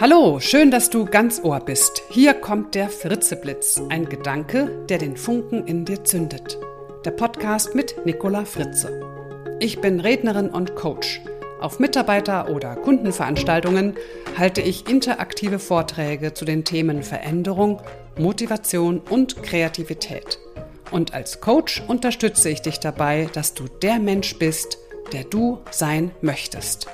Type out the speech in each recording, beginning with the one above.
Hallo, schön, dass du ganz Ohr bist. Hier kommt der Fritzeblitz, ein Gedanke, der den Funken in dir zündet. Der Podcast mit Nicola Fritze. Ich bin Rednerin und Coach. Auf Mitarbeiter- oder Kundenveranstaltungen halte ich interaktive Vorträge zu den Themen Veränderung, Motivation und Kreativität. Und als Coach unterstütze ich dich dabei, dass du der Mensch bist, der du sein möchtest.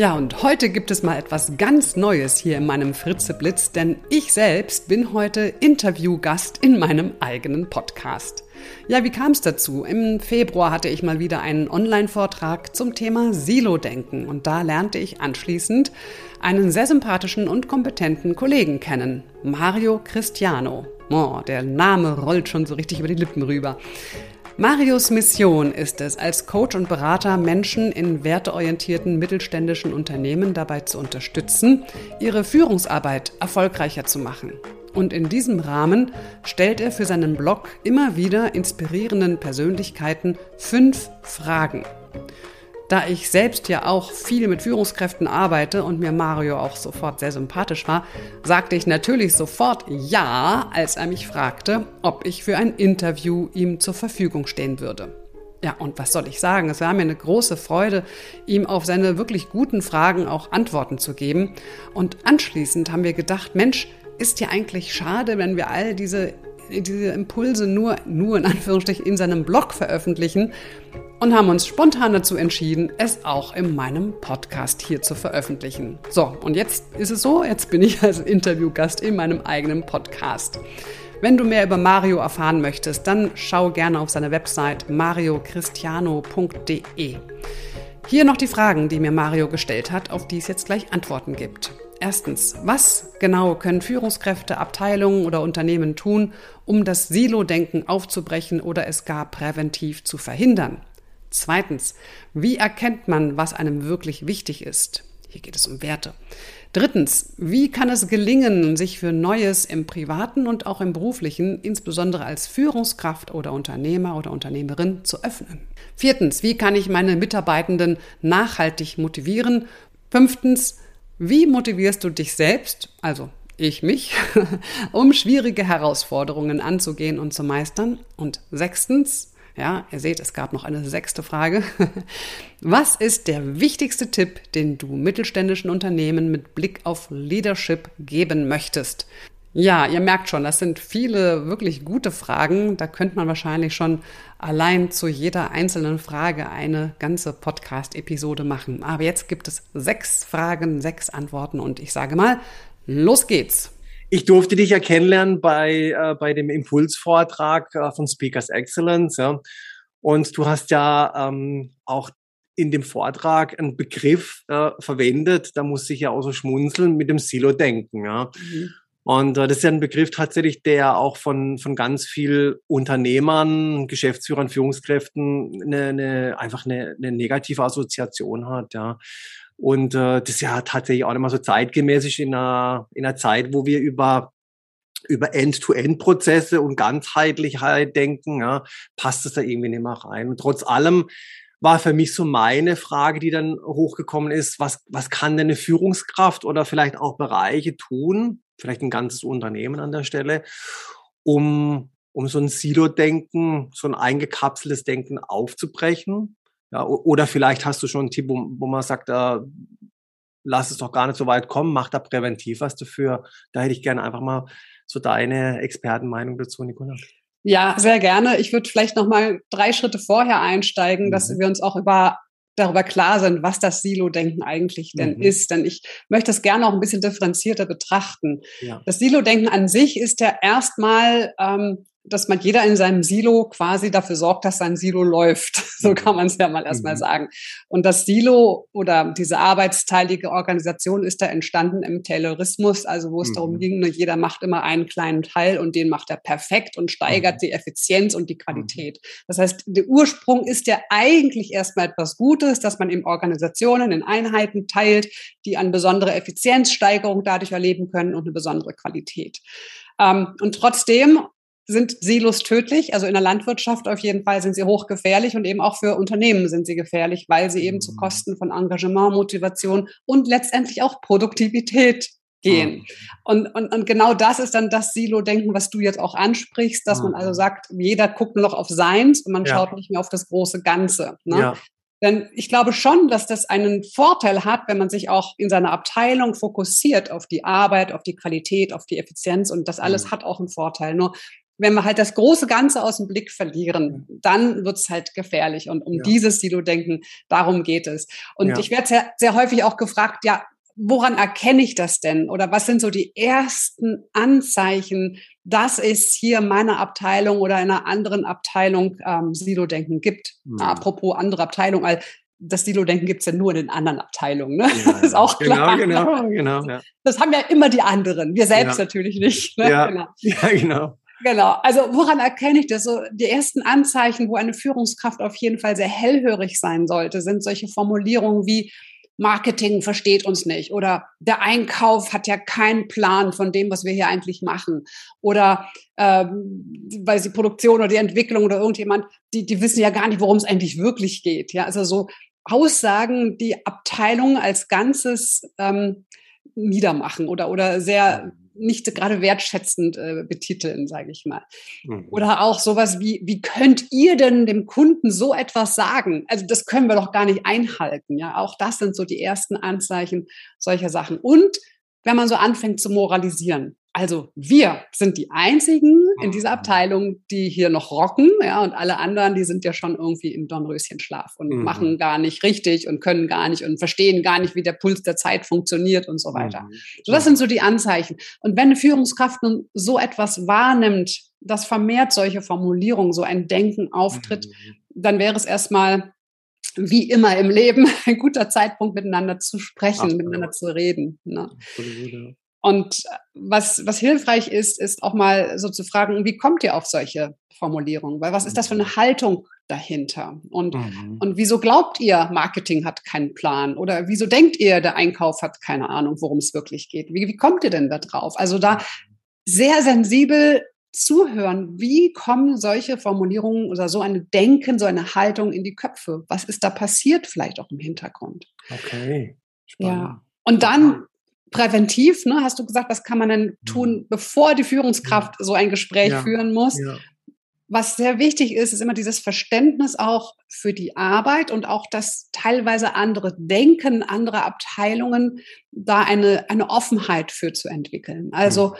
Ja, und heute gibt es mal etwas ganz Neues hier in meinem Fritze Blitz, denn ich selbst bin heute Interviewgast in meinem eigenen Podcast. Ja, wie kam es dazu? Im Februar hatte ich mal wieder einen Online-Vortrag zum Thema Silo-Denken und da lernte ich anschließend einen sehr sympathischen und kompetenten Kollegen kennen, Mario Cristiano. Oh, der Name rollt schon so richtig über die Lippen rüber. Marius Mission ist es, als Coach und Berater Menschen in werteorientierten mittelständischen Unternehmen dabei zu unterstützen, ihre Führungsarbeit erfolgreicher zu machen. Und in diesem Rahmen stellt er für seinen Blog immer wieder inspirierenden Persönlichkeiten fünf Fragen. Da ich selbst ja auch viel mit Führungskräften arbeite und mir Mario auch sofort sehr sympathisch war, sagte ich natürlich sofort ja, als er mich fragte, ob ich für ein Interview ihm zur Verfügung stehen würde. Ja, und was soll ich sagen? Es war mir eine große Freude, ihm auf seine wirklich guten Fragen auch Antworten zu geben. Und anschließend haben wir gedacht, Mensch, ist ja eigentlich schade, wenn wir all diese, diese Impulse nur, nur in Anführungsstrichen in seinem Blog veröffentlichen und haben uns spontan dazu entschieden, es auch in meinem Podcast hier zu veröffentlichen. So, und jetzt ist es so, jetzt bin ich als Interviewgast in meinem eigenen Podcast. Wenn du mehr über Mario erfahren möchtest, dann schau gerne auf seine Website mariocristiano.de. Hier noch die Fragen, die mir Mario gestellt hat, auf die es jetzt gleich Antworten gibt. Erstens, was genau können Führungskräfte, Abteilungen oder Unternehmen tun, um das Silo-Denken aufzubrechen oder es gar präventiv zu verhindern? Zweitens, wie erkennt man, was einem wirklich wichtig ist? Hier geht es um Werte. Drittens, wie kann es gelingen, sich für Neues im privaten und auch im beruflichen, insbesondere als Führungskraft oder Unternehmer oder Unternehmerin, zu öffnen? Viertens, wie kann ich meine Mitarbeitenden nachhaltig motivieren? Fünftens, wie motivierst du dich selbst, also ich mich, um schwierige Herausforderungen anzugehen und zu meistern? Und sechstens, ja, ihr seht, es gab noch eine sechste Frage. Was ist der wichtigste Tipp, den du mittelständischen Unternehmen mit Blick auf Leadership geben möchtest? Ja, ihr merkt schon, das sind viele wirklich gute Fragen. Da könnte man wahrscheinlich schon allein zu jeder einzelnen Frage eine ganze Podcast-Episode machen. Aber jetzt gibt es sechs Fragen, sechs Antworten und ich sage mal, los geht's. Ich durfte dich ja kennenlernen bei, äh, bei dem Impulsvortrag äh, von Speakers Excellence. Ja. Und du hast ja ähm, auch in dem Vortrag einen Begriff äh, verwendet, da muss ich ja auch so schmunzeln mit dem Silo-Denken. Ja. Mhm. Und äh, das ist ja ein Begriff tatsächlich, der auch von, von ganz viel Unternehmern, Geschäftsführern, Führungskräften eine, eine, einfach eine, eine negative Assoziation hat. Ja. Und äh, das ist ja tatsächlich auch mal so zeitgemäß in einer, in einer Zeit, wo wir über über End-to-End-Prozesse und Ganzheitlichkeit denken, ja, passt das da irgendwie nicht mehr rein. Und trotz allem war für mich so meine Frage, die dann hochgekommen ist, was, was kann denn eine Führungskraft oder vielleicht auch Bereiche tun, vielleicht ein ganzes Unternehmen an der Stelle, um, um so ein Silo-Denken, so ein eingekapseltes Denken aufzubrechen ja, oder vielleicht hast du schon einen Tipp, wo, wo man sagt, äh, lass es doch gar nicht so weit kommen, mach da präventiv was dafür. Da hätte ich gerne einfach mal so deine Expertenmeinung dazu, Nicola. Ja, sehr gerne. Ich würde vielleicht noch mal drei Schritte vorher einsteigen, mhm. dass wir uns auch über darüber klar sind, was das Silo-Denken eigentlich denn mhm. ist. Denn ich möchte das gerne auch ein bisschen differenzierter betrachten. Ja. Das Silo-Denken an sich ist ja erstmal ähm, dass man jeder in seinem Silo quasi dafür sorgt, dass sein Silo läuft. So kann man es ja mal erstmal mhm. sagen. Und das Silo oder diese arbeitsteilige Organisation ist da entstanden im Taylorismus, also wo es mhm. darum ging, ne, jeder macht immer einen kleinen Teil und den macht er perfekt und steigert mhm. die Effizienz und die mhm. Qualität. Das heißt, der Ursprung ist ja eigentlich erstmal etwas Gutes, dass man in Organisationen, in Einheiten teilt, die eine besondere Effizienzsteigerung dadurch erleben können und eine besondere Qualität. Ähm, und trotzdem sind Silos tödlich. Also in der Landwirtschaft auf jeden Fall sind sie hochgefährlich und eben auch für Unternehmen sind sie gefährlich, weil sie eben zu mhm. Kosten von Engagement, Motivation und letztendlich auch Produktivität gehen. Mhm. Und, und, und genau das ist dann das Silo-Denken, was du jetzt auch ansprichst, dass man also sagt, jeder guckt nur noch auf seins und man ja. schaut nicht mehr auf das große Ganze. Ne? Ja. Denn ich glaube schon, dass das einen Vorteil hat, wenn man sich auch in seiner Abteilung fokussiert auf die Arbeit, auf die Qualität, auf die Effizienz und das alles mhm. hat auch einen Vorteil. Nur wenn wir halt das große Ganze aus dem Blick verlieren, dann wird es halt gefährlich. Und um ja. dieses Silo-Denken, darum geht es. Und ja. ich werde sehr, sehr häufig auch gefragt, ja, woran erkenne ich das denn? Oder was sind so die ersten Anzeichen, dass es hier in meiner Abteilung oder in einer anderen Abteilung ähm, Silo-Denken gibt? Mhm. Apropos andere Abteilung, weil das Silo-Denken gibt es ja nur in den anderen Abteilungen. Ne? Ja, das ist auch genau, klar. Genau, genau, genau. Ja. Das haben ja immer die anderen. Wir selbst ja. natürlich nicht. Ne? Ja, genau. ja, genau. Genau. Also woran erkenne ich das? So die ersten Anzeichen, wo eine Führungskraft auf jeden Fall sehr hellhörig sein sollte, sind solche Formulierungen wie Marketing versteht uns nicht oder der Einkauf hat ja keinen Plan von dem, was wir hier eigentlich machen oder ähm, weil die Produktion oder die Entwicklung oder irgendjemand, die, die wissen ja gar nicht, worum es eigentlich wirklich geht. Ja, also so Aussagen, die Abteilung als Ganzes ähm, niedermachen oder oder sehr nicht gerade wertschätzend äh, betiteln, sage ich mal. Mhm. Oder auch sowas wie, wie könnt ihr denn dem Kunden so etwas sagen? Also das können wir doch gar nicht einhalten. Ja, auch das sind so die ersten Anzeichen solcher Sachen. Und wenn man so anfängt zu moralisieren. Also wir sind die einzigen in dieser mhm. Abteilung, die hier noch rocken, ja, und alle anderen, die sind ja schon irgendwie im Dornröschenschlaf und mhm. machen gar nicht richtig und können gar nicht und verstehen gar nicht, wie der Puls der Zeit funktioniert und so weiter. Mhm. So, das sind so die Anzeichen. Und wenn eine Führungskraft nun so etwas wahrnimmt, das vermehrt solche Formulierungen, so ein Denken auftritt, mhm. dann wäre es erstmal wie immer im Leben ein guter Zeitpunkt, miteinander zu sprechen, Ach, miteinander zu reden. Ne? Und was, was hilfreich ist, ist auch mal so zu fragen, wie kommt ihr auf solche Formulierungen? Weil was ist das für eine mhm. Haltung dahinter? Und, mhm. und wieso glaubt ihr, Marketing hat keinen Plan? Oder wieso denkt ihr, der Einkauf hat keine Ahnung, worum es wirklich geht? Wie, wie kommt ihr denn da drauf? Also da mhm. sehr sensibel zuhören, wie kommen solche Formulierungen oder so eine Denken, so eine Haltung in die Köpfe? Was ist da passiert vielleicht auch im Hintergrund? Okay. Spannend. Ja. Und dann präventiv, ne, hast du gesagt, was kann man denn tun, mhm. bevor die Führungskraft so ein Gespräch ja. führen muss? Ja. Was sehr wichtig ist, ist immer dieses Verständnis auch für die Arbeit und auch das teilweise andere Denken, andere Abteilungen, da eine, eine Offenheit für zu entwickeln. Also,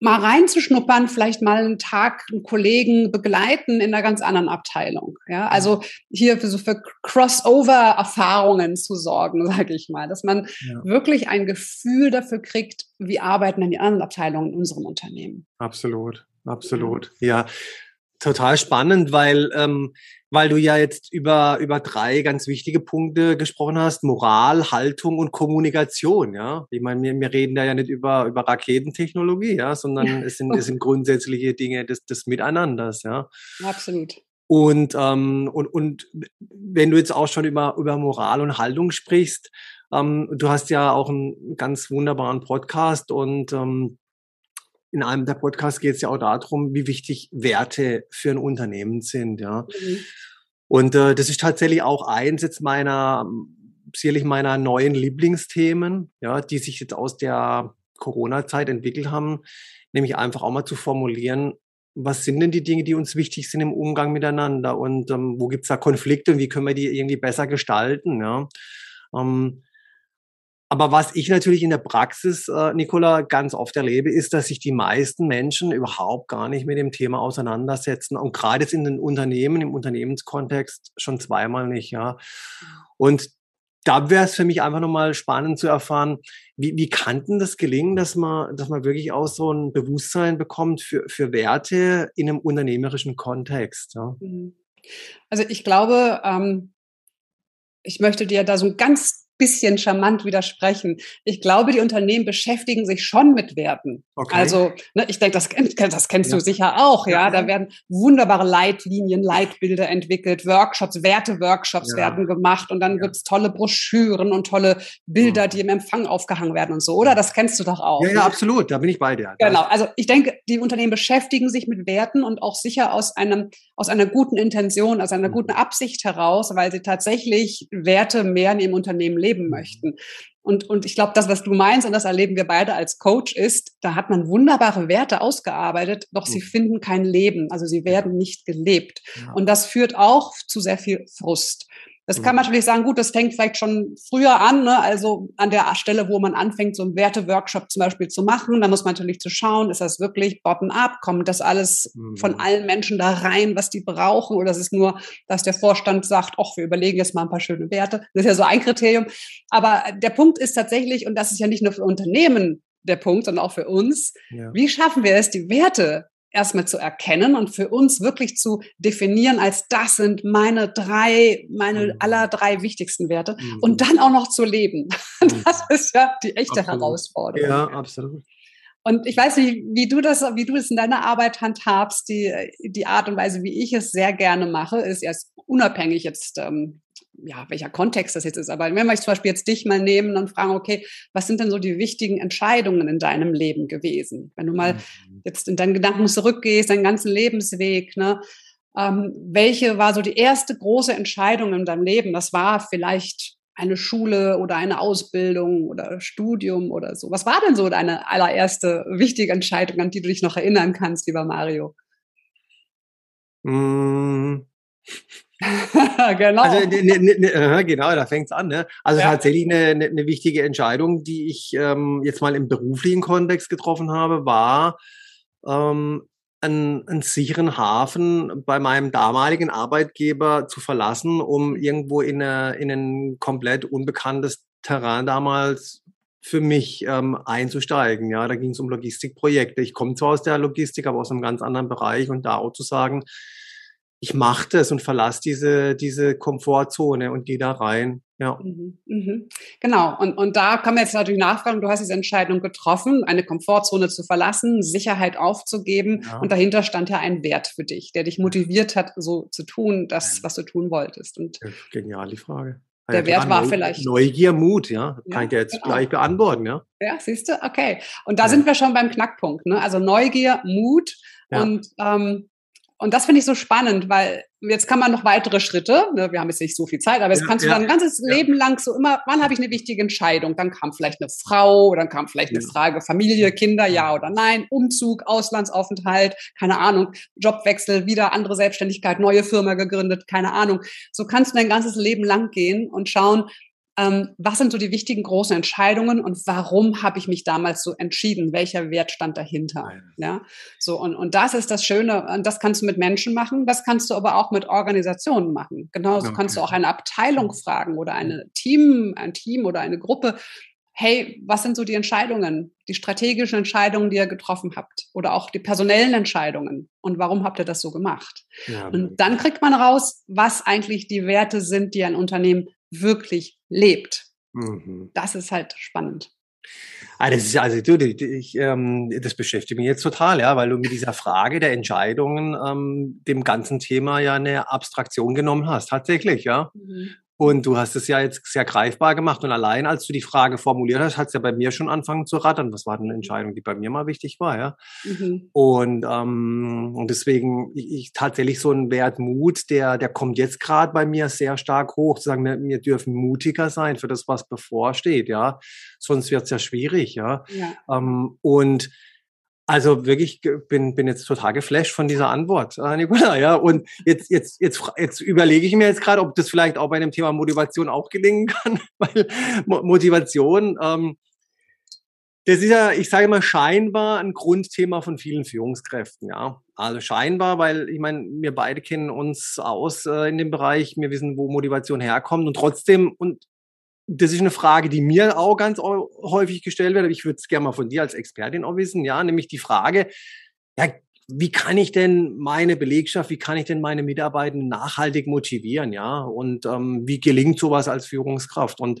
mal reinzuschnuppern, vielleicht mal einen Tag einen Kollegen begleiten in einer ganz anderen Abteilung. Ja, also hier für so für Crossover-Erfahrungen zu sorgen, sage ich mal, dass man ja. wirklich ein Gefühl dafür kriegt, wie arbeiten denn die anderen Abteilungen in unserem Unternehmen. Absolut, absolut. Ja, ja total spannend, weil ähm, weil du ja jetzt über, über drei ganz wichtige Punkte gesprochen hast. Moral, Haltung und Kommunikation, ja. Ich meine, wir, wir reden da ja nicht über, über Raketentechnologie, ja, sondern ja. Es, sind, es sind grundsätzliche Dinge des, des Miteinanders, ja. Absolut. Und, ähm, und, und wenn du jetzt auch schon über, über Moral und Haltung sprichst, ähm, du hast ja auch einen ganz wunderbaren Podcast und ähm, in einem der Podcasts geht es ja auch darum, wie wichtig Werte für ein Unternehmen sind, ja. Mhm. Und äh, das ist tatsächlich auch eins jetzt meiner, sicherlich meiner neuen Lieblingsthemen, ja, die sich jetzt aus der Corona-Zeit entwickelt haben, nämlich einfach auch mal zu formulieren, was sind denn die Dinge, die uns wichtig sind im Umgang miteinander und ähm, wo gibt's da Konflikte und wie können wir die irgendwie besser gestalten, ja. Ähm, aber was ich natürlich in der Praxis, äh, Nicola, ganz oft erlebe, ist, dass sich die meisten Menschen überhaupt gar nicht mit dem Thema auseinandersetzen und gerade jetzt in den Unternehmen, im Unternehmenskontext schon zweimal nicht, ja. Und da wäre es für mich einfach nochmal spannend zu erfahren, wie, wie kann denn das gelingen, dass man, dass man wirklich auch so ein Bewusstsein bekommt für, für Werte in einem unternehmerischen Kontext. Ja? Mhm. Also ich glaube, ähm, ich möchte dir da so ein ganz bisschen charmant widersprechen. Ich glaube, die Unternehmen beschäftigen sich schon mit Werten. Okay. Also, ne, ich denke, das, das kennst ja. du sicher auch, ja? ja. Da werden wunderbare Leitlinien, Leitbilder entwickelt, Workshops, Werte-Workshops ja. werden gemacht und dann ja. gibt's tolle Broschüren und tolle Bilder, die im Empfang aufgehangen werden und so, oder? Das kennst du doch auch. Ja, ja, absolut. Da bin ich bei dir. Genau. Also, ich denke, die Unternehmen beschäftigen sich mit Werten und auch sicher aus einem, aus einer guten Intention, aus einer mhm. guten Absicht heraus, weil sie tatsächlich Werte mehr in ihrem Unternehmen leben mhm. möchten. Und, und ich glaube, das, was du meinst, und das erleben wir beide als Coach, ist, da hat man wunderbare Werte ausgearbeitet, doch sie mhm. finden kein Leben. Also sie werden nicht gelebt. Ja. Und das führt auch zu sehr viel Frust. Das kann man natürlich sagen, gut, das fängt vielleicht schon früher an, ne? also an der Stelle, wo man anfängt, so einen Werte-Workshop zum Beispiel zu machen. Da muss man natürlich zu schauen, ist das wirklich bottom-up? Kommt das alles von mhm. allen Menschen da rein, was die brauchen? Oder ist es nur, dass der Vorstand sagt, ach, wir überlegen jetzt mal ein paar schöne Werte? Das ist ja so ein Kriterium. Aber der Punkt ist tatsächlich, und das ist ja nicht nur für Unternehmen der Punkt, sondern auch für uns, ja. wie schaffen wir es, die Werte erstmal zu erkennen und für uns wirklich zu definieren als das sind meine drei, meine mhm. aller drei wichtigsten Werte mhm. und dann auch noch zu leben. Mhm. Das ist ja die echte absolut. Herausforderung. Ja, absolut. Und ich weiß nicht, wie du das, wie du es in deiner Arbeit handhabst. Die, die Art und Weise, wie ich es sehr gerne mache, ist erst unabhängig jetzt ähm, ja, welcher Kontext das jetzt ist. Aber wenn wir zum Beispiel jetzt dich mal nehmen und fragen, okay, was sind denn so die wichtigen Entscheidungen in deinem Leben gewesen? Wenn du mal mhm. jetzt in deinen Gedanken zurückgehst, deinen ganzen Lebensweg, ne? Ähm, welche war so die erste große Entscheidung in deinem Leben? Das war vielleicht eine Schule oder eine Ausbildung oder Studium oder so. Was war denn so deine allererste wichtige Entscheidung, an die du dich noch erinnern kannst, lieber Mario? Mmh. genau. Also, ne, ne, ne, genau, da fängt's an. Ne? Also ja. tatsächlich eine, ne, ne wichtige Entscheidung, die ich ähm, jetzt mal im beruflichen Kontext getroffen habe, war ähm, einen, einen sicheren Hafen bei meinem damaligen Arbeitgeber zu verlassen, um irgendwo in, eine, in ein komplett unbekanntes Terrain damals für mich ähm, einzusteigen. Ja, da ging es um Logistikprojekte. Ich komme zwar aus der Logistik, aber aus einem ganz anderen Bereich und da auch zu sagen, ich mache das und verlasse diese, diese Komfortzone und gehe da rein. Ja. Mhm, mhm. Genau. Und, und da kann man jetzt natürlich nachfragen, du hast diese Entscheidung getroffen, eine Komfortzone zu verlassen, Sicherheit aufzugeben. Ja. Und dahinter stand ja ein Wert für dich, der dich motiviert hat, so zu tun, das, was du tun wolltest. Und Genial, die Frage. Der ja, Wert war vielleicht. Neugier, Mut, ja. Kann ja, ich dir jetzt genau. gleich beantworten, ja. Ja, siehst du? Okay. Und da ja. sind wir schon beim Knackpunkt, ne? Also Neugier, Mut und ähm, und das finde ich so spannend, weil jetzt kann man noch weitere Schritte, ne, wir haben jetzt nicht so viel Zeit, aber jetzt ja, kannst du ja, dann ein ganzes ja. Leben lang so immer, wann habe ich eine wichtige Entscheidung? Dann kam vielleicht eine Frau, dann kam vielleicht eine Frage, Familie, Kinder, ja oder nein, Umzug, Auslandsaufenthalt, keine Ahnung, Jobwechsel, wieder andere Selbstständigkeit, neue Firma gegründet, keine Ahnung. So kannst du dein ganzes Leben lang gehen und schauen, ähm, was sind so die wichtigen großen Entscheidungen und warum habe ich mich damals so entschieden? Welcher Wert stand dahinter? Ja, so und, und das ist das Schöne. Und das kannst du mit Menschen machen. Das kannst du aber auch mit Organisationen machen. Genauso okay. kannst du auch eine Abteilung fragen oder eine Team, ein Team oder eine Gruppe. Hey, was sind so die Entscheidungen, die strategischen Entscheidungen, die ihr getroffen habt oder auch die personellen Entscheidungen und warum habt ihr das so gemacht? Ja, und dann kriegt man raus, was eigentlich die Werte sind, die ein Unternehmen wirklich lebt. Mhm. Das ist halt spannend. Ah, das ist also du, ich, ähm, das beschäftigt mich jetzt total, ja, weil du mit dieser Frage der Entscheidungen ähm, dem ganzen Thema ja eine Abstraktion genommen hast, tatsächlich, ja. Mhm. Und du hast es ja jetzt sehr greifbar gemacht. Und allein, als du die Frage formuliert hast, hat es ja bei mir schon angefangen zu rattern. Was war denn eine Entscheidung, die bei mir mal wichtig war, ja? Mhm. Und, ähm, und deswegen, ich, ich tatsächlich so ein Wert Mut, der, der kommt jetzt gerade bei mir sehr stark hoch, zu sagen, wir, wir, dürfen mutiger sein für das, was bevorsteht, ja. Sonst wird es ja schwierig, ja. ja. Ähm, und also wirklich bin, bin jetzt total geflasht von dieser Antwort, äh, Nicola. Ja, und jetzt, jetzt, jetzt, jetzt überlege ich mir jetzt gerade, ob das vielleicht auch bei dem Thema Motivation auch gelingen kann, weil Motivation, ähm, das ist ja, ich sage mal, scheinbar ein Grundthema von vielen Führungskräften, ja. Also scheinbar, weil ich meine, wir beide kennen uns aus äh, in dem Bereich, wir wissen, wo Motivation herkommt und trotzdem, und das ist eine Frage, die mir auch ganz häufig gestellt wird. Ich würde es gerne mal von dir als Expertin auch wissen. Ja, nämlich die Frage, ja, wie kann ich denn meine Belegschaft, wie kann ich denn meine Mitarbeiter nachhaltig motivieren? Ja, und ähm, wie gelingt sowas als Führungskraft? Und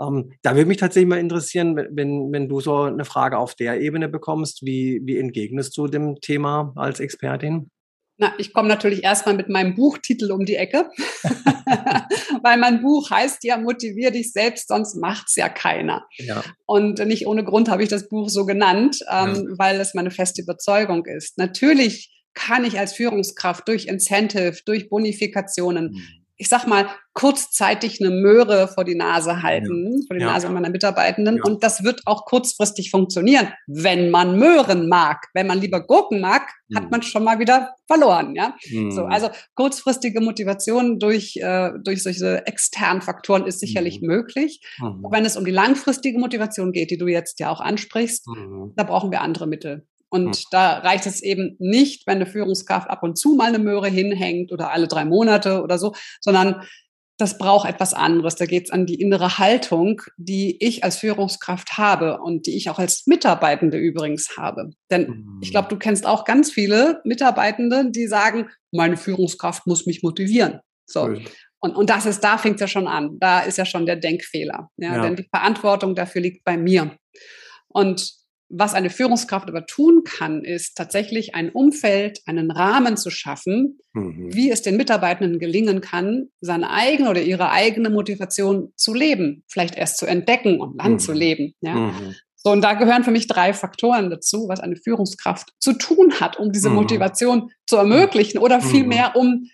Ähm, da würde mich tatsächlich mal interessieren, wenn, wenn du so eine Frage auf der Ebene bekommst, wie, wie entgegnest du dem Thema als Expertin? Na, ich komme natürlich erstmal mit meinem Buchtitel um die Ecke, weil mein Buch heißt ja Motivier dich selbst, sonst macht's ja keiner. Ja. Und nicht ohne Grund habe ich das Buch so genannt, ähm, ja. weil es meine feste Überzeugung ist. Natürlich kann ich als Führungskraft durch Incentive, durch Bonifikationen, mhm ich sag mal, kurzzeitig eine Möhre vor die Nase halten, ja. vor die ja. Nase meiner Mitarbeitenden. Ja. Und das wird auch kurzfristig funktionieren, wenn man Möhren mag. Wenn man lieber Gurken mag, mhm. hat man schon mal wieder verloren. Ja? Mhm. So, also kurzfristige Motivation durch, äh, durch solche externen Faktoren ist sicherlich mhm. möglich. Mhm. Wenn es um die langfristige Motivation geht, die du jetzt ja auch ansprichst, mhm. da brauchen wir andere Mittel. Und hm. da reicht es eben nicht, wenn eine Führungskraft ab und zu mal eine Möhre hinhängt oder alle drei Monate oder so, sondern das braucht etwas anderes. Da geht es an die innere Haltung, die ich als Führungskraft habe und die ich auch als Mitarbeitende übrigens habe. Denn ich glaube, du kennst auch ganz viele Mitarbeitende, die sagen, meine Führungskraft muss mich motivieren. So. Und, und das ist, da fängt es ja schon an. Da ist ja schon der Denkfehler. Ja? ja. Denn die Verantwortung dafür liegt bei mir. Und was eine Führungskraft aber tun kann, ist tatsächlich ein Umfeld, einen Rahmen zu schaffen, mhm. wie es den Mitarbeitenden gelingen kann, seine eigene oder ihre eigene Motivation zu leben, vielleicht erst zu entdecken und dann mhm. zu leben. Ja? Mhm. So, und da gehören für mich drei Faktoren dazu, was eine Führungskraft zu tun hat, um diese mhm. Motivation zu ermöglichen oder mhm. vielmehr um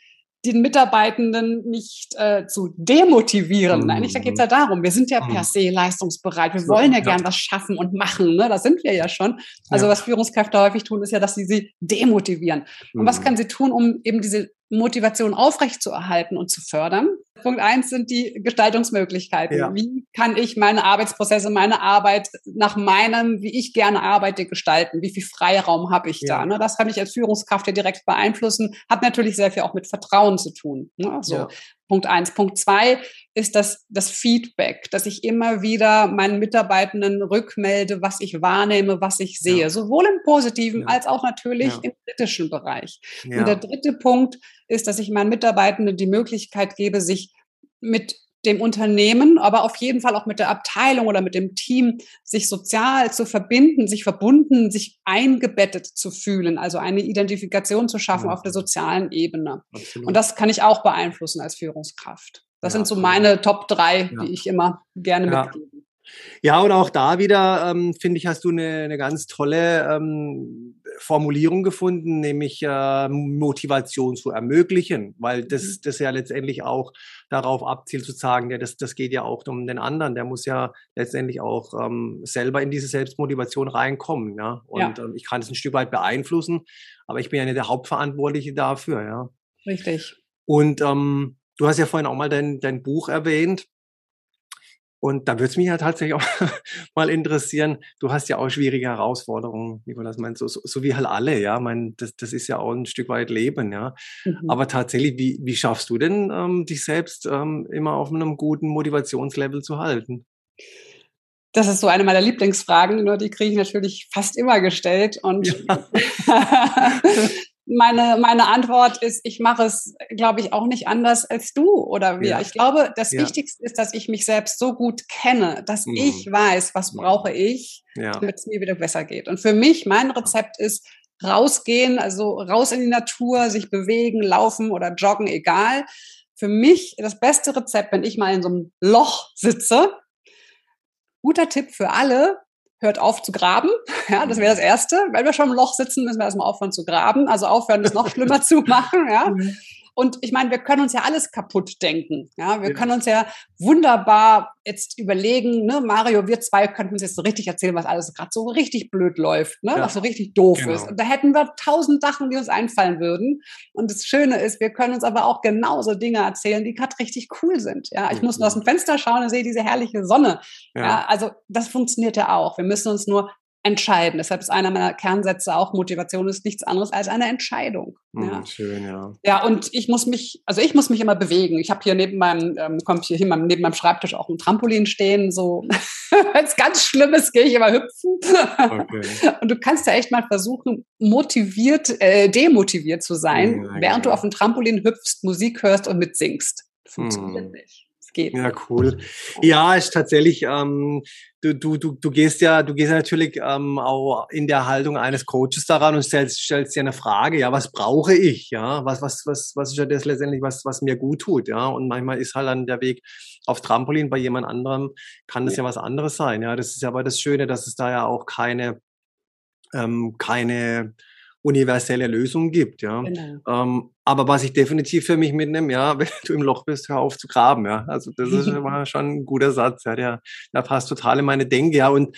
den Mitarbeitenden nicht äh, zu demotivieren. Nein, da geht es ja mhm. darum, wir sind ja per mhm. se leistungsbereit, wir wollen ja, ja gern was schaffen und machen, ne? da sind wir ja schon. Also ja. was Führungskräfte häufig tun, ist ja, dass sie sie demotivieren. Und was mhm. können sie tun, um eben diese Motivation aufrechtzuerhalten und zu fördern. Punkt eins sind die Gestaltungsmöglichkeiten. Ja. Wie kann ich meine Arbeitsprozesse, meine Arbeit nach meinem, wie ich gerne arbeite, gestalten? Wie viel Freiraum habe ich ja. da? Ne? Das kann ich als Führungskraft ja direkt beeinflussen. Hat natürlich sehr viel auch mit Vertrauen zu tun. Ne? So. Ja. Punkt eins. Punkt zwei ist das, das Feedback, dass ich immer wieder meinen Mitarbeitenden rückmelde, was ich wahrnehme, was ich sehe, ja. sowohl im positiven ja. als auch natürlich ja. im kritischen Bereich. Und der dritte Punkt ist, dass ich meinen Mitarbeitenden die Möglichkeit gebe, sich mit dem Unternehmen, aber auf jeden Fall auch mit der Abteilung oder mit dem Team, sich sozial zu verbinden, sich verbunden, sich eingebettet zu fühlen, also eine Identifikation zu schaffen ja. auf der sozialen Ebene. Absolut. Und das kann ich auch beeinflussen als Führungskraft. Das ja, sind so meine Top drei, ja. die ich immer gerne mitgebe. Ja, und auch da wieder, ähm, finde ich, hast du eine, eine ganz tolle ähm, Formulierung gefunden, nämlich äh, Motivation zu ermöglichen, weil das, mhm. das ja letztendlich auch darauf abzielt zu sagen, ja, das, das geht ja auch um den anderen, der muss ja letztendlich auch ähm, selber in diese Selbstmotivation reinkommen. Ja? Und ja. Ähm, ich kann es ein Stück weit beeinflussen, aber ich bin ja nicht der Hauptverantwortliche dafür. Ja? Richtig. Und ähm, du hast ja vorhin auch mal dein, dein Buch erwähnt. Und da würde es mich ja tatsächlich auch mal interessieren, du hast ja auch schwierige Herausforderungen, Nikolas, mein, so, so, so wie halt alle, ja, mein, das, das ist ja auch ein Stück weit Leben, ja. Mhm. Aber tatsächlich, wie, wie schaffst du denn, ähm, dich selbst ähm, immer auf einem guten Motivationslevel zu halten? Das ist so eine meiner Lieblingsfragen, nur die kriege ich natürlich fast immer gestellt. Und ja. meine, meine Antwort ist, ich mache es, glaube ich, auch nicht anders als du oder wir. Ja. Ich glaube, das ja. Wichtigste ist, dass ich mich selbst so gut kenne, dass mhm. ich weiß, was brauche ich, ja. damit es mir wieder besser geht. Und für mich, mein Rezept ist, rausgehen, also raus in die Natur, sich bewegen, laufen oder joggen, egal. Für mich das beste Rezept, wenn ich mal in so einem Loch sitze, guter Tipp für alle, hört auf zu graben. Ja, das wäre das Erste. Wenn wir schon im Loch sitzen, müssen wir erstmal aufhören zu graben. Also aufhören, es noch schlimmer zu machen. Ja. Mhm. Und ich meine, wir können uns ja alles kaputt denken. Ja, wir ja. können uns ja wunderbar jetzt überlegen, ne, Mario, wir zwei könnten uns jetzt so richtig erzählen, was alles gerade so richtig blöd läuft, ne, ja. was so richtig doof genau. ist. Und da hätten wir tausend Sachen, die uns einfallen würden. Und das Schöne ist, wir können uns aber auch genauso Dinge erzählen, die gerade richtig cool sind. Ja, ich mhm. muss nur aus dem Fenster schauen und sehe diese herrliche Sonne. Ja. ja, also das funktioniert ja auch. Wir müssen uns nur entscheiden. Deshalb ist einer meiner Kernsätze auch, Motivation ist nichts anderes als eine Entscheidung. Hm, ja. Schön, ja. Ja, und ich muss mich, also ich muss mich immer bewegen. Ich habe hier neben meinem, ähm, kommt hier, hier neben meinem Schreibtisch auch ein Trampolin stehen. So, wenn es ganz schlimm ist, gehe ich immer hüpfen. Okay. Und du kannst ja echt mal versuchen, motiviert, äh, demotiviert zu sein, ja, während ja. du auf dem Trampolin hüpfst, Musik hörst und mitsingst. Funktioniert hm. nicht geht. Ja, cool. Ja, ist tatsächlich, ähm, du, du, du, du gehst ja, du gehst ja natürlich ähm, auch in der Haltung eines Coaches daran und stellst, stellst dir eine Frage, ja, was brauche ich? Ja, was, was, was, was ist ja das letztendlich, was, was mir gut tut, ja. Und manchmal ist halt dann der Weg auf Trampolin bei jemand anderem, kann das ja, ja was anderes sein. Ja, das ist ja aber das Schöne, dass es da ja auch keine, ähm, keine universelle Lösung gibt, ja. Genau. Ähm, aber was ich definitiv für mich mitnehme, ja, wenn du im Loch bist, hör auf zu graben, ja. Also das ist schon ein guter Satz, ja, der, der passt total in meine Denke, ja. Und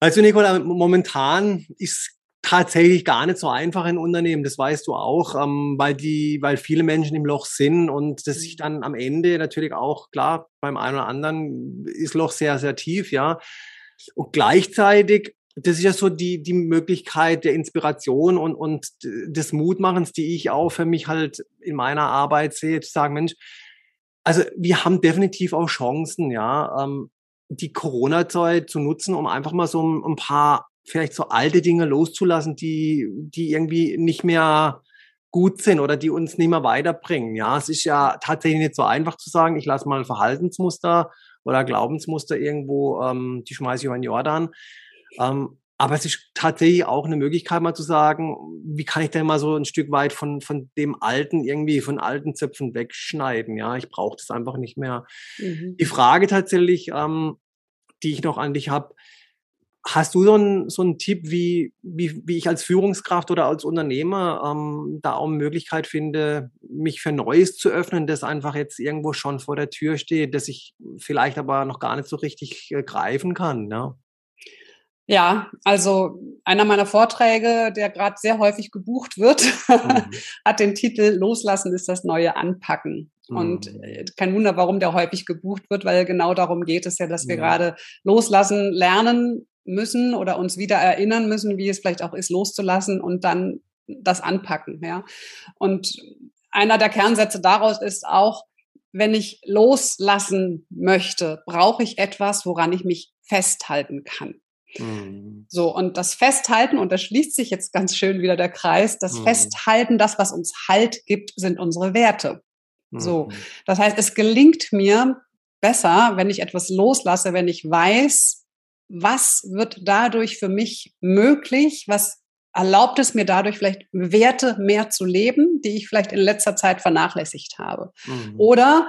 also Nicola, momentan ist tatsächlich gar nicht so einfach in Unternehmen, das weißt du auch, ähm, weil die, weil viele Menschen im Loch sind und das sich mhm. dann am Ende natürlich auch, klar, beim einen oder anderen ist Loch sehr, sehr tief, ja. Und gleichzeitig das ist ja so die, die Möglichkeit der Inspiration und, und des Mutmachens, die ich auch für mich halt in meiner Arbeit sehe, zu sagen, Mensch, also wir haben definitiv auch Chancen, ja, ähm, die Corona-Zeit zu nutzen, um einfach mal so ein, ein, paar vielleicht so alte Dinge loszulassen, die, die irgendwie nicht mehr gut sind oder die uns nicht mehr weiterbringen. Ja, es ist ja tatsächlich nicht so einfach zu sagen, ich lasse mal Verhaltensmuster oder Glaubensmuster irgendwo, ähm, die schmeiße ich über den Jordan. Ähm, aber es ist tatsächlich auch eine Möglichkeit, mal zu sagen, wie kann ich denn mal so ein Stück weit von, von dem Alten irgendwie, von alten Zöpfen wegschneiden? Ja, ich brauche das einfach nicht mehr. Mhm. Die Frage tatsächlich, ähm, die ich noch an dich habe, hast du so einen, so einen Tipp, wie, wie, wie ich als Führungskraft oder als Unternehmer ähm, da auch eine Möglichkeit finde, mich für Neues zu öffnen, das einfach jetzt irgendwo schon vor der Tür steht, das ich vielleicht aber noch gar nicht so richtig äh, greifen kann? Ja? Ja, also einer meiner Vorträge, der gerade sehr häufig gebucht wird, mhm. hat den Titel Loslassen ist das neue Anpacken. Mhm. Und äh, kein Wunder, warum der häufig gebucht wird, weil genau darum geht es ja, dass wir ja. gerade loslassen lernen müssen oder uns wieder erinnern müssen, wie es vielleicht auch ist, loszulassen und dann das anpacken. Ja. Und einer der Kernsätze daraus ist auch, wenn ich loslassen möchte, brauche ich etwas, woran ich mich festhalten kann. Mhm. So, und das Festhalten, und da schließt sich jetzt ganz schön wieder der Kreis, das mhm. Festhalten, das, was uns Halt gibt, sind unsere Werte. Mhm. So, das heißt, es gelingt mir besser, wenn ich etwas loslasse, wenn ich weiß, was wird dadurch für mich möglich, was erlaubt es mir dadurch vielleicht Werte mehr zu leben, die ich vielleicht in letzter Zeit vernachlässigt habe. Mhm. Oder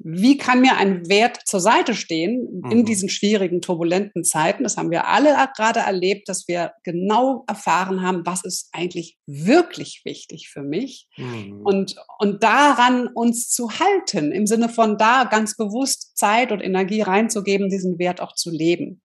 wie kann mir ein Wert zur Seite stehen in mhm. diesen schwierigen, turbulenten Zeiten? Das haben wir alle gerade erlebt, dass wir genau erfahren haben, was ist eigentlich wirklich wichtig für mich mhm. und, und daran uns zu halten, im Sinne von da ganz bewusst Zeit und Energie reinzugeben, diesen Wert auch zu leben.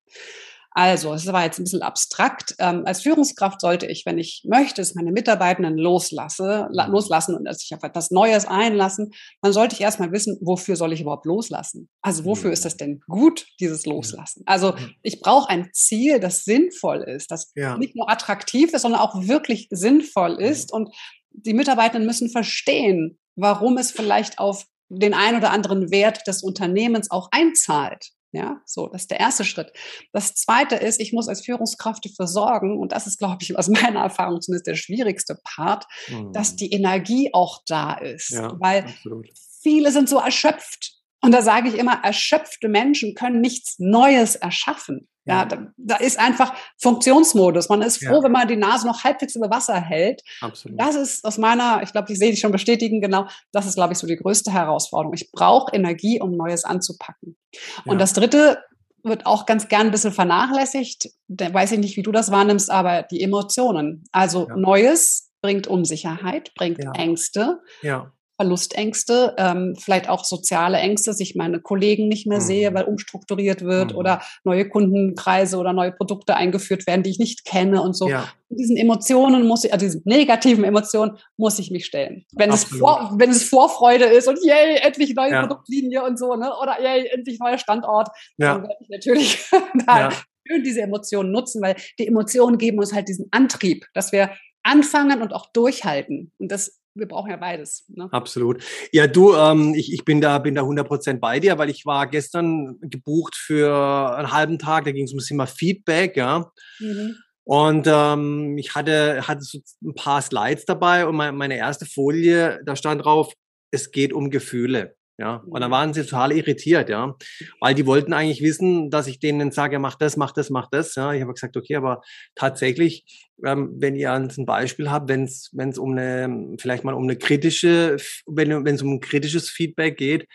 Also, es war jetzt ein bisschen abstrakt. Ähm, als Führungskraft sollte ich, wenn ich möchte, dass meine Mitarbeitenden loslasse, la, mhm. loslassen und sich auf etwas Neues einlassen, dann sollte ich erstmal wissen, wofür soll ich überhaupt loslassen? Also, wofür ist das denn gut, dieses Loslassen? Also, ich brauche ein Ziel, das sinnvoll ist, das ja. nicht nur attraktiv ist, sondern auch wirklich sinnvoll ist. Und die Mitarbeitenden müssen verstehen, warum es vielleicht auf den ein oder anderen Wert des Unternehmens auch einzahlt. Ja, so, das ist der erste Schritt. Das zweite ist, ich muss als Führungskraft dafür sorgen, und das ist, glaube ich, aus meiner Erfahrung zumindest der schwierigste Part, mhm. dass die Energie auch da ist. Ja, Weil absolut. viele sind so erschöpft. Und da sage ich immer, erschöpfte Menschen können nichts Neues erschaffen. Ja, da, da, ist einfach Funktionsmodus. Man ist froh, ja. wenn man die Nase noch halbwegs über Wasser hält. Absolut. Das ist aus meiner, ich glaube, ich sehe dich schon bestätigen, genau, das ist, glaube ich, so die größte Herausforderung. Ich brauche Energie, um Neues anzupacken. Und ja. das dritte wird auch ganz gern ein bisschen vernachlässigt. Da weiß ich nicht, wie du das wahrnimmst, aber die Emotionen. Also ja. Neues bringt Unsicherheit, bringt Ängste. Ja. Verlustängste, ähm, vielleicht auch soziale Ängste, dass ich meine Kollegen nicht mehr mhm. sehe, weil umstrukturiert wird mhm. oder neue Kundenkreise oder neue Produkte eingeführt werden, die ich nicht kenne und so. Ja. Diesen Emotionen muss ich, also diesen negativen Emotionen muss ich mich stellen. Wenn es, vor, wenn es Vorfreude ist und yay, endlich neue ja. Produktlinie und so, ne? oder yay, endlich neuer Standort, ja. dann werde ich natürlich da schön diese Emotionen nutzen, weil die Emotionen geben uns halt diesen Antrieb, dass wir anfangen und auch durchhalten. Und das wir brauchen ja beides. Ne? Absolut. Ja, du, ähm, ich, ich bin da, bin da 100% bei dir, weil ich war gestern gebucht für einen halben Tag, da ging es um das Thema Feedback, ja. Mhm. Und ähm, ich hatte, hatte so ein paar Slides dabei und meine, meine erste Folie, da stand drauf, es geht um Gefühle. Ja, und dann mhm. waren sie total irritiert, ja, weil die wollten eigentlich wissen, dass ich denen sage, mach das, mach das, mach das. Ja, ich habe gesagt, okay, aber tatsächlich, ähm, wenn ihr ein Beispiel habt, wenn es wenn es um eine vielleicht mal um eine kritische, wenn wenn es um ein kritisches Feedback geht,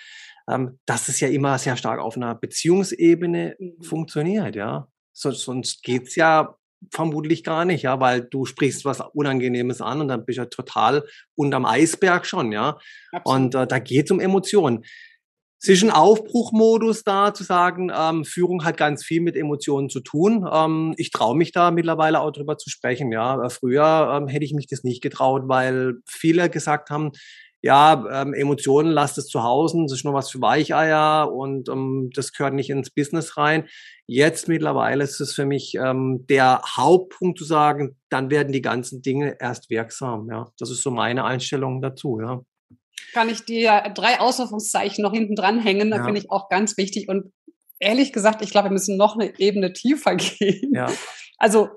ähm, dass es ja immer sehr stark auf einer Beziehungsebene mhm. funktioniert, ja. So, sonst geht's ja vermutlich gar nicht, ja, weil du sprichst was Unangenehmes an und dann bist du ja total unterm Eisberg schon, ja. Absolut. Und äh, da geht es um Emotionen. Es ist ein Aufbruchmodus da, zu sagen, ähm, Führung hat ganz viel mit Emotionen zu tun. Ähm, ich traue mich da mittlerweile auch drüber zu sprechen. Ja, äh, früher ähm, hätte ich mich das nicht getraut, weil viele gesagt haben, ja, ähm, Emotionen lasst es zu Hause, das ist nur was für Weicheier und ähm, das gehört nicht ins Business rein. Jetzt mittlerweile ist es für mich ähm, der Hauptpunkt zu sagen, dann werden die ganzen Dinge erst wirksam. Ja, das ist so meine Einstellung dazu. Ja. Kann ich dir drei Ausrufungszeichen noch hinten dran hängen? Da ja. finde ich auch ganz wichtig. Und ehrlich gesagt, ich glaube, wir müssen noch eine Ebene tiefer gehen. Ja. Also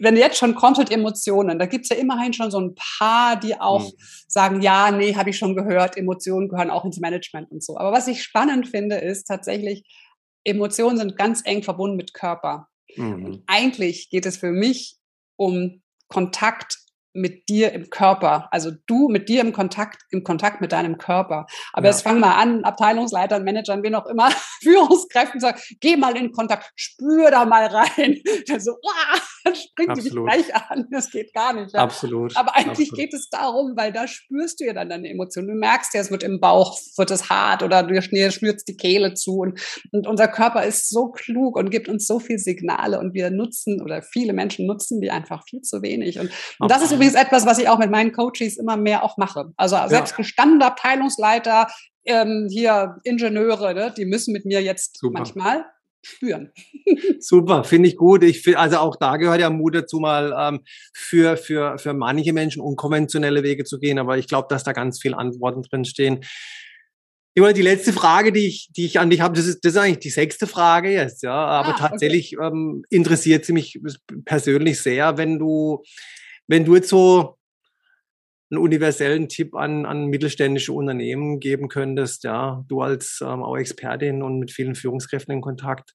wenn jetzt schon Content-Emotionen, da gibt's ja immerhin schon so ein paar, die auch mhm. sagen, ja, nee, habe ich schon gehört, Emotionen gehören auch ins Management und so. Aber was ich spannend finde, ist tatsächlich, Emotionen sind ganz eng verbunden mit Körper. Mhm. Und eigentlich geht es für mich um Kontakt mit dir im Körper. Also du mit dir im Kontakt, im Kontakt mit deinem Körper. Aber ja. jetzt fangen wir an, Abteilungsleitern, Managern, wie noch immer, Führungskräften sagen, geh mal in Kontakt, spür da mal rein. Dann so, ah, dann springt die dich gleich an. Das geht gar nicht. Ja. Absolut. Aber eigentlich Absolut. geht es darum, weil da spürst du ja dann deine Emotionen. Du merkst ja, es wird im Bauch, wird es hart oder du schnürst die Kehle zu. Und, und unser Körper ist so klug und gibt uns so viel Signale und wir nutzen oder viele Menschen nutzen die einfach viel zu wenig. Und, und das ist übrigens etwas, was ich auch mit meinen Coaches immer mehr auch mache. Also selbst ja. gestandene Abteilungsleiter, ähm, hier Ingenieure, ne, die müssen mit mir jetzt Super. manchmal spüren. Super, finde ich gut. Ich find, also auch da gehört ja Mut dazu, mal ähm, für, für, für manche Menschen unkonventionelle Wege zu gehen. Aber ich glaube, dass da ganz viele Antworten drin stehen. Immer die letzte Frage, die ich, die ich an dich habe, das ist, das ist eigentlich die sechste Frage jetzt, ja. Aber ah, tatsächlich okay. ähm, interessiert sie mich persönlich sehr, wenn du wenn du jetzt so einen universellen Tipp an, an mittelständische Unternehmen geben könntest, ja, du als ähm, auch Expertin und mit vielen Führungskräften in Kontakt,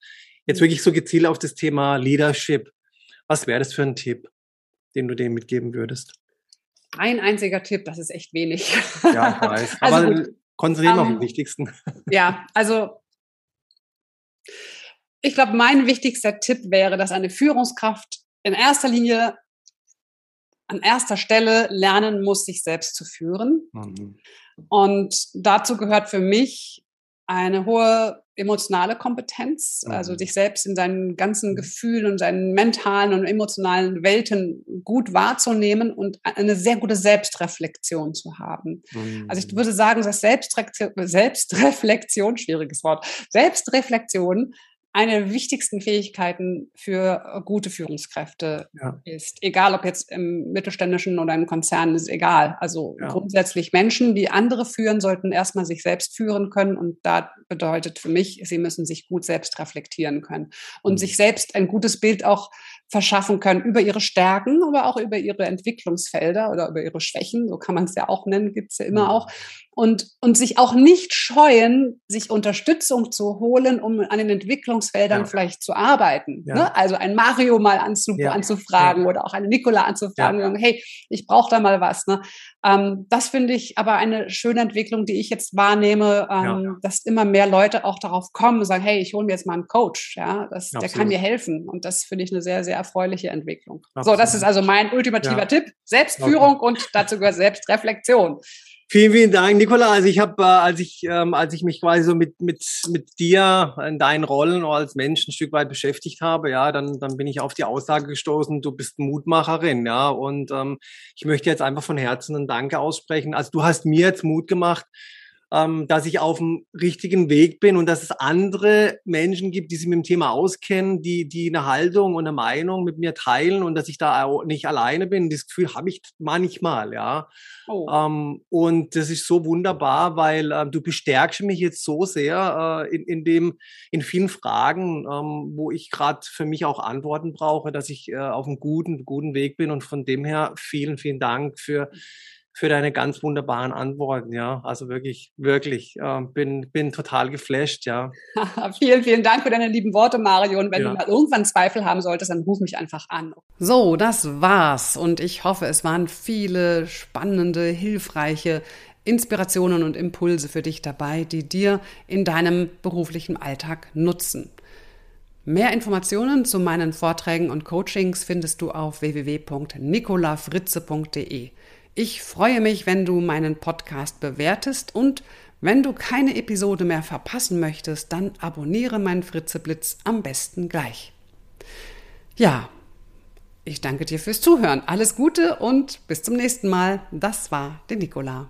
jetzt wirklich so gezielt auf das Thema Leadership. Was wäre das für ein Tipp, den du denen mitgeben würdest? Ein einziger Tipp, das ist echt wenig. Ja, ich weiß. also Aber konzentrieren wir um, auf den wichtigsten. Ja, also ich glaube, mein wichtigster Tipp wäre, dass eine Führungskraft in erster Linie an erster Stelle lernen muss, sich selbst zu führen. Mhm. Und dazu gehört für mich eine hohe emotionale Kompetenz, also mhm. sich selbst in seinen ganzen mhm. Gefühlen und seinen mentalen und emotionalen Welten gut wahrzunehmen und eine sehr gute Selbstreflexion zu haben. Mhm. Also ich mhm. würde sagen, dass Selbstreflexion, Selbstreflexion, schwieriges Wort, Selbstreflexion eine der wichtigsten Fähigkeiten für äh, gute Führungskräfte ja. ist. Egal, ob jetzt im mittelständischen oder im Konzern, ist egal. Also ja. grundsätzlich Menschen, die andere führen, sollten erstmal sich selbst führen können. Und da bedeutet für mich, sie müssen sich gut selbst reflektieren können und mhm. sich selbst ein gutes Bild auch verschaffen können über ihre Stärken, aber auch über ihre Entwicklungsfelder oder über ihre Schwächen, so kann man es ja auch nennen, gibt es ja immer mhm. auch. Und, und sich auch nicht scheuen, sich Unterstützung zu holen, um an den Entwicklungsfeldern ja. vielleicht zu arbeiten. Ja. Ne? Also ein Mario mal anzu, ja. anzufragen oder auch eine Nicola anzufragen und sagen, hey, ich brauche da mal was. Ne? Ähm, das finde ich aber eine schöne Entwicklung, die ich jetzt wahrnehme, ähm, dass immer mehr Leute auch darauf kommen und sagen, hey, ich hole mir jetzt mal einen Coach, ja, das, der kann mir helfen. Und das finde ich eine sehr, sehr erfreuliche Entwicklung. Absolut. So, das ist also mein ultimativer. Tipp. Selbstführung okay. und dazu gehört Selbstreflexion. Vielen, vielen Dank, Nicola. Also ich habe, äh, als ich, ähm, als ich mich quasi so mit mit mit dir in deinen Rollen als Mensch ein Stück weit beschäftigt habe, ja, dann dann bin ich auf die Aussage gestoßen, du bist Mutmacherin, ja, und ähm, ich möchte jetzt einfach von Herzen ein Danke aussprechen. Also du hast mir jetzt Mut gemacht, ähm, dass ich auf dem richtigen Weg bin und dass es andere Menschen gibt, die sich mit dem Thema auskennen, die, die eine Haltung und eine Meinung mit mir teilen und dass ich da auch nicht alleine bin. Das Gefühl habe ich manchmal, ja. Oh. Ähm, und das ist so wunderbar, weil äh, du bestärkst mich jetzt so sehr äh, in, in dem, in vielen Fragen, ähm, wo ich gerade für mich auch Antworten brauche, dass ich äh, auf einem guten, guten Weg bin und von dem her vielen, vielen Dank für für deine ganz wunderbaren Antworten. Ja, also wirklich, wirklich, äh, bin, bin total geflasht. Ja. vielen, vielen Dank für deine lieben Worte, Mario. Und wenn ja. du mal irgendwann Zweifel haben solltest, dann ruf mich einfach an. So, das war's. Und ich hoffe, es waren viele spannende, hilfreiche Inspirationen und Impulse für dich dabei, die dir in deinem beruflichen Alltag nutzen. Mehr Informationen zu meinen Vorträgen und Coachings findest du auf www.nicolafritze.de. Ich freue mich, wenn du meinen Podcast bewertest und wenn du keine Episode mehr verpassen möchtest, dann abonniere meinen Fritzeblitz am besten gleich. Ja, ich danke dir fürs Zuhören. Alles Gute und bis zum nächsten Mal. Das war der Nicola.